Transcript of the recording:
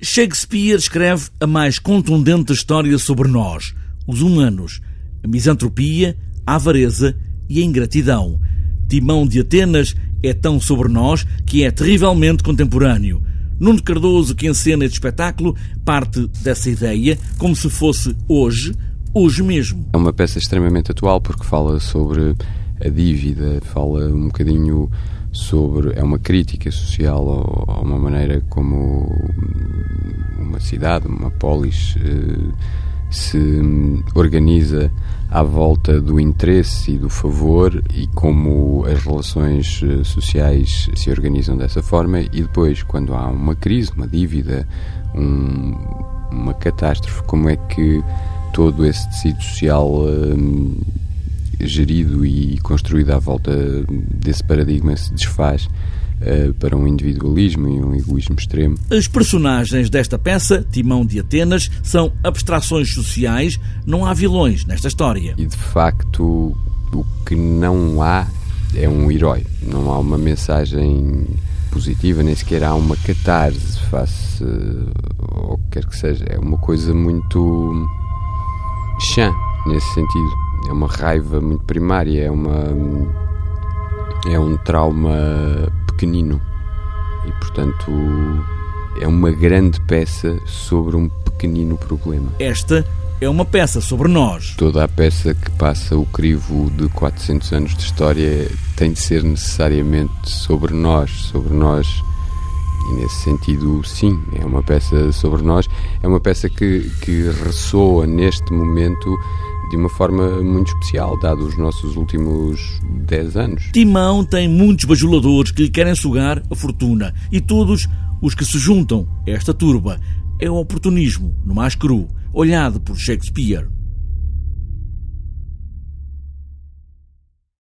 Shakespeare escreve a mais contundente história sobre nós, os humanos, a misantropia, a avareza e a ingratidão. Timão de Atenas é tão sobre nós que é terrivelmente contemporâneo. Nuno Cardoso, que encena este espetáculo, parte dessa ideia como se fosse hoje, hoje mesmo. É uma peça extremamente atual porque fala sobre a dívida, fala um bocadinho sobre. é uma crítica social a uma maneira como uma cidade, uma polis eh, se organiza à volta do interesse e do favor e como as relações eh, sociais se organizam dessa forma e depois quando há uma crise, uma dívida, um, uma catástrofe, como é que todo esse tecido social um, gerido e construído à volta desse paradigma se desfaz uh, para um individualismo e um egoísmo extremo. As personagens desta peça, Timão de Atenas, são abstrações sociais, não há vilões nesta história. E de facto, o que não há é um herói, não há uma mensagem positiva, nem sequer há uma catarse face ao que quer que seja. É uma coisa muito chã nesse sentido. É uma raiva muito primária, é uma é um trauma pequenino e portanto é uma grande peça sobre um pequenino problema. Esta é uma peça sobre nós. Toda a peça que passa o crivo de 400 anos de história tem de ser necessariamente sobre nós, sobre nós e nesse sentido, sim, é uma peça sobre nós, é uma peça que, que ressoa neste momento de uma forma muito especial, dado os nossos últimos 10 anos. Timão tem muitos bajuladores que lhe querem sugar a fortuna e todos os que se juntam a esta turba. É o oportunismo, no mais cru, olhado por Shakespeare.